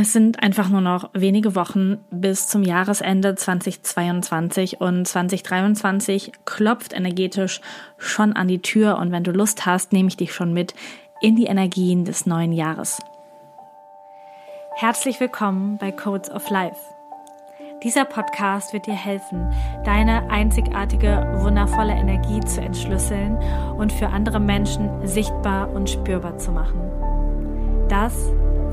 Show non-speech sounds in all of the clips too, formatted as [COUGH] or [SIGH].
Es sind einfach nur noch wenige Wochen bis zum Jahresende 2022 und 2023 klopft energetisch schon an die Tür und wenn du Lust hast, nehme ich dich schon mit in die Energien des neuen Jahres. Herzlich willkommen bei Codes of Life. Dieser Podcast wird dir helfen, deine einzigartige, wundervolle Energie zu entschlüsseln und für andere Menschen sichtbar und spürbar zu machen. Das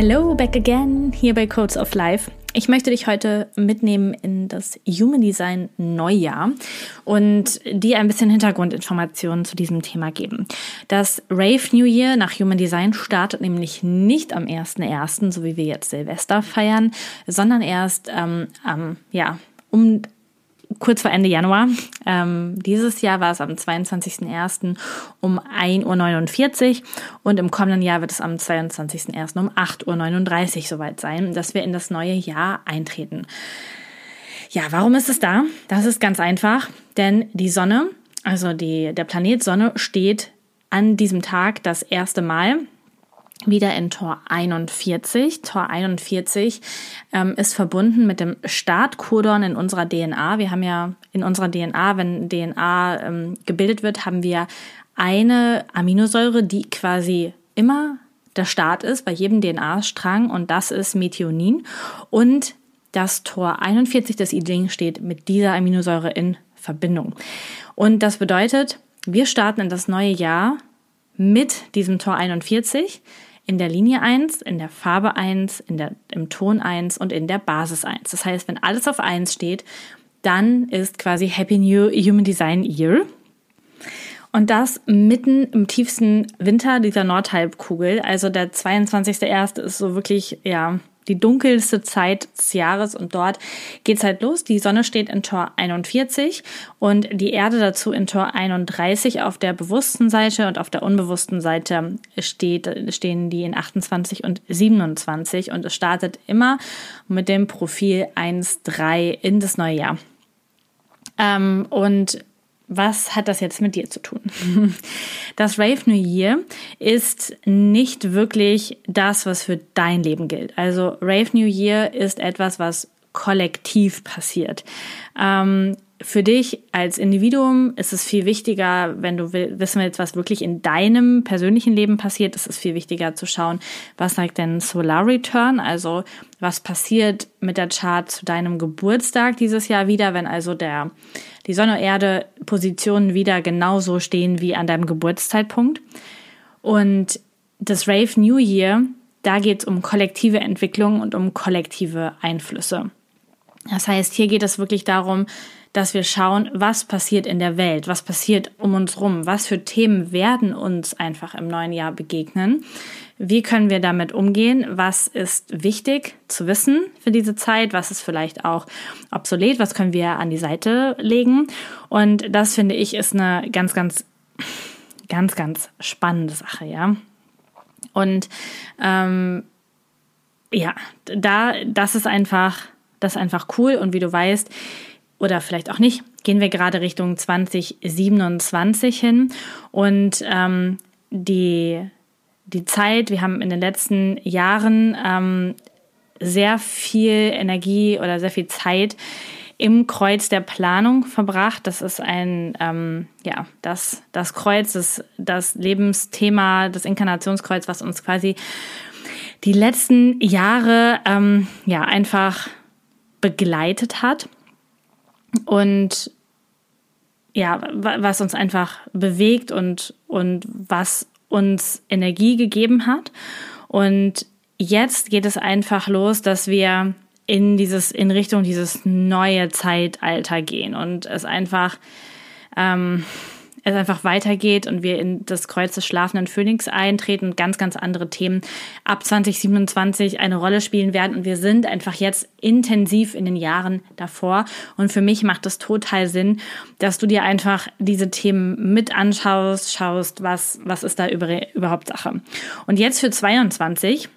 Hello, back again, hier bei Codes of Life. Ich möchte dich heute mitnehmen in das Human Design Neujahr und dir ein bisschen Hintergrundinformationen zu diesem Thema geben. Das Rave New Year nach Human Design startet nämlich nicht am 1.1., so wie wir jetzt Silvester feiern, sondern erst ähm, ähm, ja, um kurz vor Ende Januar. Ähm, dieses Jahr war es am 22.01. um 1.49 Uhr und im kommenden Jahr wird es am 22.01. um 8.39 Uhr soweit sein, dass wir in das neue Jahr eintreten. Ja, warum ist es da? Das ist ganz einfach, denn die Sonne, also die, der Planet Sonne steht an diesem Tag das erste Mal wieder in Tor 41. Tor 41 ähm, ist verbunden mit dem Startcodon in unserer DNA. Wir haben ja in unserer DNA, wenn DNA ähm, gebildet wird, haben wir eine Aminosäure, die quasi immer der Start ist bei jedem DNA-Strang und das ist Methionin. Und das Tor 41 des I Ching steht mit dieser Aminosäure in Verbindung. Und das bedeutet, wir starten in das neue Jahr mit diesem Tor 41 in der Linie 1, in der Farbe 1, in der, im Ton 1 und in der Basis 1. Das heißt, wenn alles auf 1 steht, dann ist quasi Happy New Human Design Year. Und das mitten im tiefsten Winter dieser Nordhalbkugel. Also der 22.01. ist so wirklich, ja, die dunkelste Zeit des Jahres und dort geht's halt los. Die Sonne steht in Tor 41 und die Erde dazu in Tor 31 auf der bewussten Seite und auf der unbewussten Seite steht, stehen die in 28 und 27 und es startet immer mit dem Profil 1-3 in das neue Jahr. Ähm, und was hat das jetzt mit dir zu tun? [LAUGHS] Das Rave New Year ist nicht wirklich das, was für dein Leben gilt. Also Rave New Year ist etwas, was kollektiv passiert. Ähm, für dich als Individuum ist es viel wichtiger, wenn du wissen willst, was wirklich in deinem persönlichen Leben passiert, ist es viel wichtiger zu schauen, was sagt denn Solar Return, also was passiert mit der Chart zu deinem Geburtstag dieses Jahr wieder, wenn also der, die Sonne, Erde, Positionen wieder genauso stehen wie an deinem Geburtszeitpunkt. Und das Rave New Year, da geht es um kollektive Entwicklung und um kollektive Einflüsse. Das heißt, hier geht es wirklich darum, dass wir schauen, was passiert in der Welt, was passiert um uns rum, was für Themen werden uns einfach im neuen Jahr begegnen. Wie können wir damit umgehen? Was ist wichtig zu wissen für diese Zeit? Was ist vielleicht auch obsolet? Was können wir an die Seite legen? Und das finde ich ist eine ganz, ganz, ganz, ganz spannende Sache, ja. Und ähm, ja, da, das ist einfach, das ist einfach cool. Und wie du weißt, oder vielleicht auch nicht, gehen wir gerade Richtung 2027 hin. Und ähm, die, die Zeit, wir haben in den letzten Jahren ähm, sehr viel Energie oder sehr viel Zeit im Kreuz der Planung verbracht. Das ist ein, ähm, ja, das, das Kreuz, das, das Lebensthema, das Inkarnationskreuz, was uns quasi die letzten Jahre ähm, ja einfach begleitet hat und ja, was uns einfach bewegt und, und was uns Energie gegeben hat. Und jetzt geht es einfach los, dass wir in dieses, in Richtung dieses neue Zeitalter gehen und es einfach, ähm, es einfach weitergeht und wir in das Kreuz des schlafenden Phönix eintreten und ganz, ganz andere Themen ab 2027 eine Rolle spielen werden. Und wir sind einfach jetzt intensiv in den Jahren davor. Und für mich macht es total Sinn, dass du dir einfach diese Themen mit anschaust, schaust, was, was ist da überhaupt Sache. Und jetzt für 22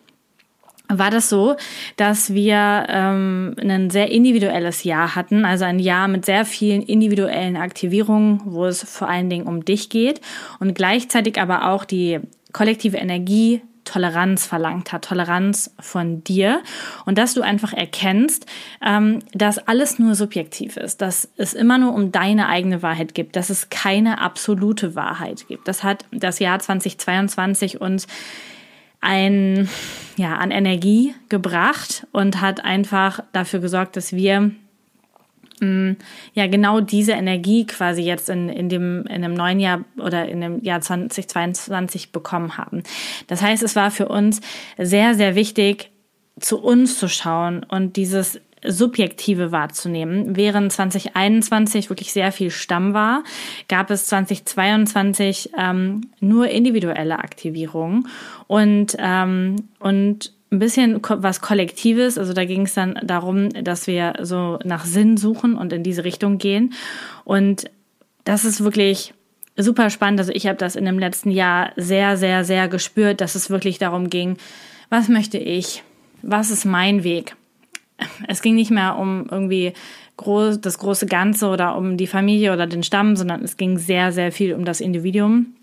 war das so, dass wir ähm, ein sehr individuelles Jahr hatten, also ein Jahr mit sehr vielen individuellen Aktivierungen, wo es vor allen Dingen um dich geht und gleichzeitig aber auch die kollektive Energie Toleranz verlangt hat, Toleranz von dir und dass du einfach erkennst, ähm, dass alles nur subjektiv ist, dass es immer nur um deine eigene Wahrheit gibt, dass es keine absolute Wahrheit gibt. Das hat das Jahr 2022 uns ein, ja, an Energie gebracht und hat einfach dafür gesorgt, dass wir mm, ja genau diese Energie quasi jetzt in, in, dem, in dem neuen Jahr oder in dem Jahr 2022 bekommen haben. Das heißt, es war für uns sehr, sehr wichtig, zu uns zu schauen und dieses Subjektive wahrzunehmen. Während 2021 wirklich sehr viel Stamm war, gab es 2022 ähm, nur individuelle Aktivierungen und, ähm, und ein bisschen was Kollektives. Also da ging es dann darum, dass wir so nach Sinn suchen und in diese Richtung gehen. Und das ist wirklich super spannend. Also ich habe das in dem letzten Jahr sehr, sehr, sehr gespürt, dass es wirklich darum ging, was möchte ich? Was ist mein Weg? Es ging nicht mehr um irgendwie groß, das große Ganze oder um die Familie oder den Stamm, sondern es ging sehr, sehr viel um das Individuum.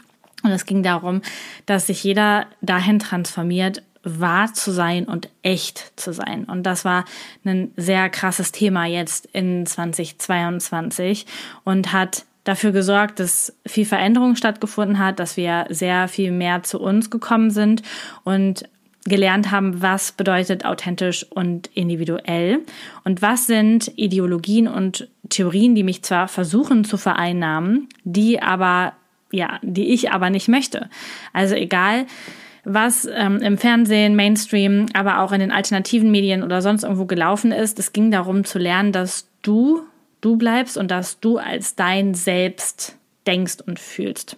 Und es ging darum, dass sich jeder dahin transformiert, wahr zu sein und echt zu sein. Und das war ein sehr krasses Thema jetzt in 2022 und hat dafür gesorgt, dass viel Veränderung stattgefunden hat, dass wir sehr viel mehr zu uns gekommen sind und gelernt haben, was bedeutet authentisch und individuell und was sind Ideologien und Theorien, die mich zwar versuchen zu vereinnahmen, die aber ja, die ich aber nicht möchte. Also egal, was ähm, im Fernsehen, Mainstream, aber auch in den alternativen Medien oder sonst irgendwo gelaufen ist. Es ging darum zu lernen, dass du du bleibst und dass du als dein Selbst denkst und fühlst.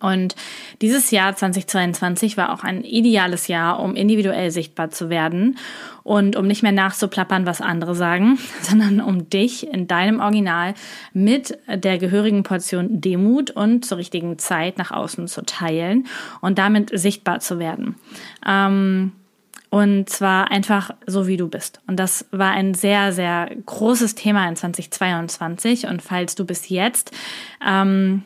Und dieses Jahr 2022 war auch ein ideales Jahr, um individuell sichtbar zu werden und um nicht mehr nachzuplappern, was andere sagen, [LAUGHS] sondern um dich in deinem Original mit der gehörigen Portion Demut und zur richtigen Zeit nach außen zu teilen und damit sichtbar zu werden. Ähm, und zwar einfach so, wie du bist. Und das war ein sehr, sehr großes Thema in 2022. Und falls du bis jetzt ähm,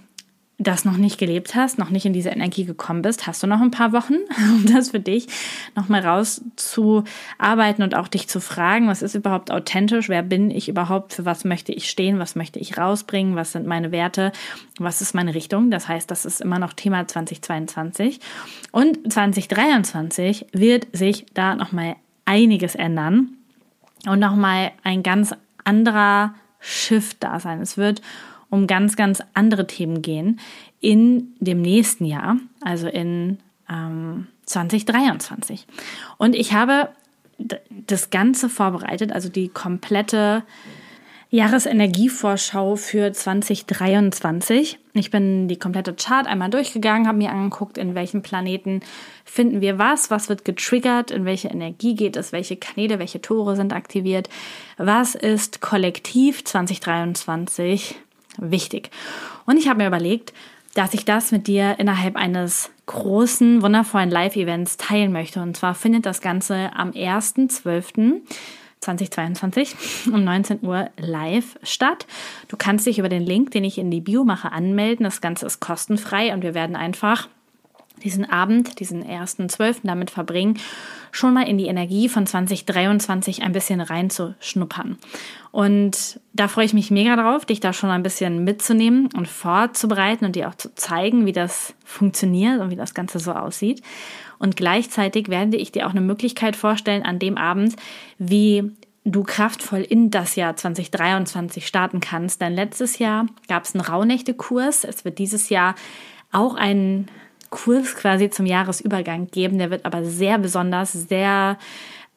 das noch nicht gelebt hast, noch nicht in diese Energie gekommen bist, hast du noch ein paar Wochen, [LAUGHS] um das für dich nochmal rauszuarbeiten und auch dich zu fragen, was ist überhaupt authentisch, wer bin ich überhaupt, für was möchte ich stehen, was möchte ich rausbringen, was sind meine Werte, was ist meine Richtung. Das heißt, das ist immer noch Thema 2022. Und 2023 wird sich da nochmal einiges ändern und nochmal ein ganz anderer Shift da sein. Es wird um ganz, ganz andere Themen gehen in dem nächsten Jahr, also in ähm, 2023. Und ich habe das Ganze vorbereitet, also die komplette Jahresenergievorschau für 2023. Ich bin die komplette Chart einmal durchgegangen, habe mir angeguckt, in welchen Planeten finden wir was, was wird getriggert, in welche Energie geht es, welche Kanäle, welche Tore sind aktiviert, was ist kollektiv 2023 wichtig. Und ich habe mir überlegt, dass ich das mit dir innerhalb eines großen, wundervollen Live-Events teilen möchte. Und zwar findet das Ganze am 1.12.2022 um 19 Uhr live statt. Du kannst dich über den Link, den ich in die Bio mache, anmelden. Das Ganze ist kostenfrei und wir werden einfach diesen Abend, diesen ersten Zwölften damit verbringen, schon mal in die Energie von 2023 ein bisschen reinzuschnuppern. Und da freue ich mich mega drauf, dich da schon ein bisschen mitzunehmen und vorzubereiten und dir auch zu zeigen, wie das funktioniert und wie das Ganze so aussieht. Und gleichzeitig werde ich dir auch eine Möglichkeit vorstellen an dem Abend, wie du kraftvoll in das Jahr 2023 starten kannst. Denn letztes Jahr gab es einen Rauhnächte-Kurs. Es wird dieses Jahr auch einen Kurs quasi zum Jahresübergang geben. Der wird aber sehr besonders, sehr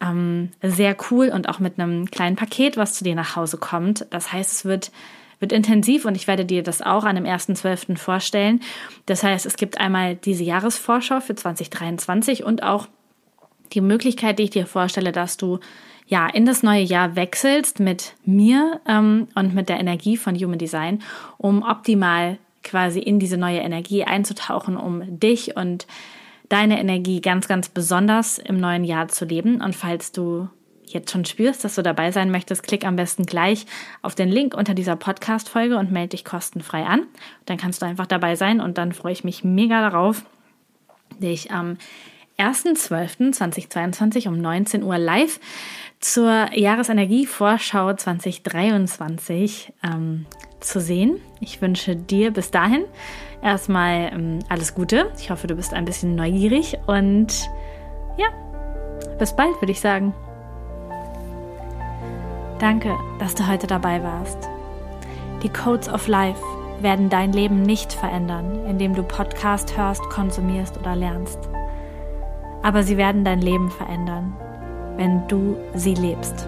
ähm, sehr cool und auch mit einem kleinen Paket, was zu dir nach Hause kommt. Das heißt, es wird wird intensiv und ich werde dir das auch an dem 1.12. vorstellen. Das heißt, es gibt einmal diese Jahresvorschau für 2023 und auch die Möglichkeit, die ich dir vorstelle, dass du ja in das neue Jahr wechselst mit mir ähm, und mit der Energie von Human Design, um optimal quasi in diese neue Energie einzutauchen, um dich und deine Energie ganz, ganz besonders im neuen Jahr zu leben. Und falls du jetzt schon spürst, dass du dabei sein möchtest, klick am besten gleich auf den Link unter dieser Podcast-Folge und melde dich kostenfrei an. Dann kannst du einfach dabei sein und dann freue ich mich mega darauf, dich am 1.12.2022 um 19 Uhr live zur Jahresenergievorschau 2023 ähm, zu sehen. Ich wünsche dir bis dahin erstmal ähm, alles Gute. Ich hoffe, du bist ein bisschen neugierig und ja, bis bald, würde ich sagen. Danke, dass du heute dabei warst. Die Codes of Life werden dein Leben nicht verändern, indem du Podcast hörst, konsumierst oder lernst. Aber sie werden dein Leben verändern, wenn du sie lebst.